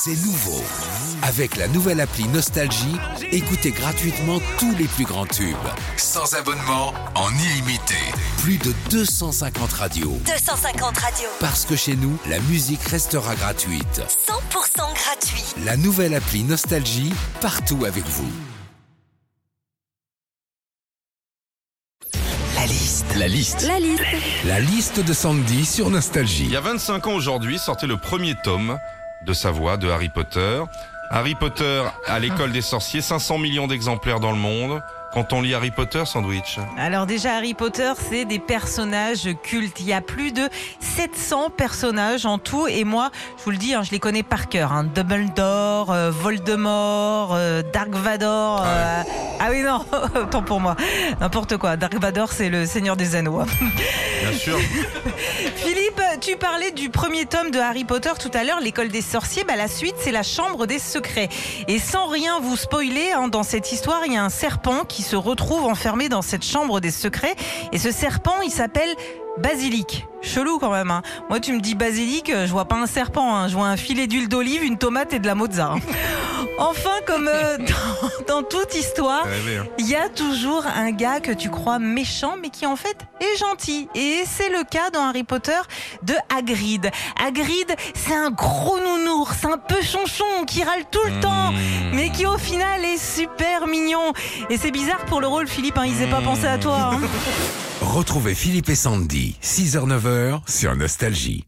C'est nouveau. Avec la nouvelle appli Nostalgie, écoutez gratuitement tous les plus grands tubes. Sans abonnement, en illimité. Plus de 250 radios. 250 radios. Parce que chez nous, la musique restera gratuite. 100% gratuit. La nouvelle appli Nostalgie, partout avec vous. La liste. La liste. La liste. La liste de Sandy sur Il Nostalgie. y a 25 ans aujourd'hui sortait le premier tome de sa voix de Harry Potter. Harry Potter à l'école des sorciers, 500 millions d'exemplaires dans le monde. Quand on lit Harry Potter, sandwich. Alors déjà, Harry Potter, c'est des personnages cultes. Il y a plus de 700 personnages en tout. Et moi, je vous le dis, hein, je les connais par cœur. Hein. Dumbledore, euh, Voldemort, euh, Dark Vador. euh, ah oui, non, autant pour moi. N'importe quoi. Dark Vador, c'est le Seigneur des Anneaux. hein. Bien sûr. Philippe, tu parlais du premier tome de Harry Potter tout à l'heure, l'école des sorciers. Bah, la suite, c'est la chambre des secrets. Et sans rien vous spoiler, hein, dans cette histoire, il y a un serpent qui se retrouve enfermé dans cette chambre des secrets. Et ce serpent, il s'appelle Basilic. Chelou quand même. hein. Moi, tu me dis basilic, euh, je vois pas un serpent. hein. Je vois un filet d'huile d'olive, une tomate et de la mozza. hein. Enfin, comme euh, dans, dans toute histoire, il y a toujours un gars que tu crois méchant, mais qui en fait est gentil. Et c'est le cas dans Harry Potter de Hagrid. Hagrid, c'est un gros nounours, un peu chonchon, qui râle tout le temps, mais qui au final est super mignon. Et c'est bizarre pour le rôle, Philippe, ils aient pas pensé à toi. Retrouvez Philippe et Sandy, 6h-9h sur Nostalgie.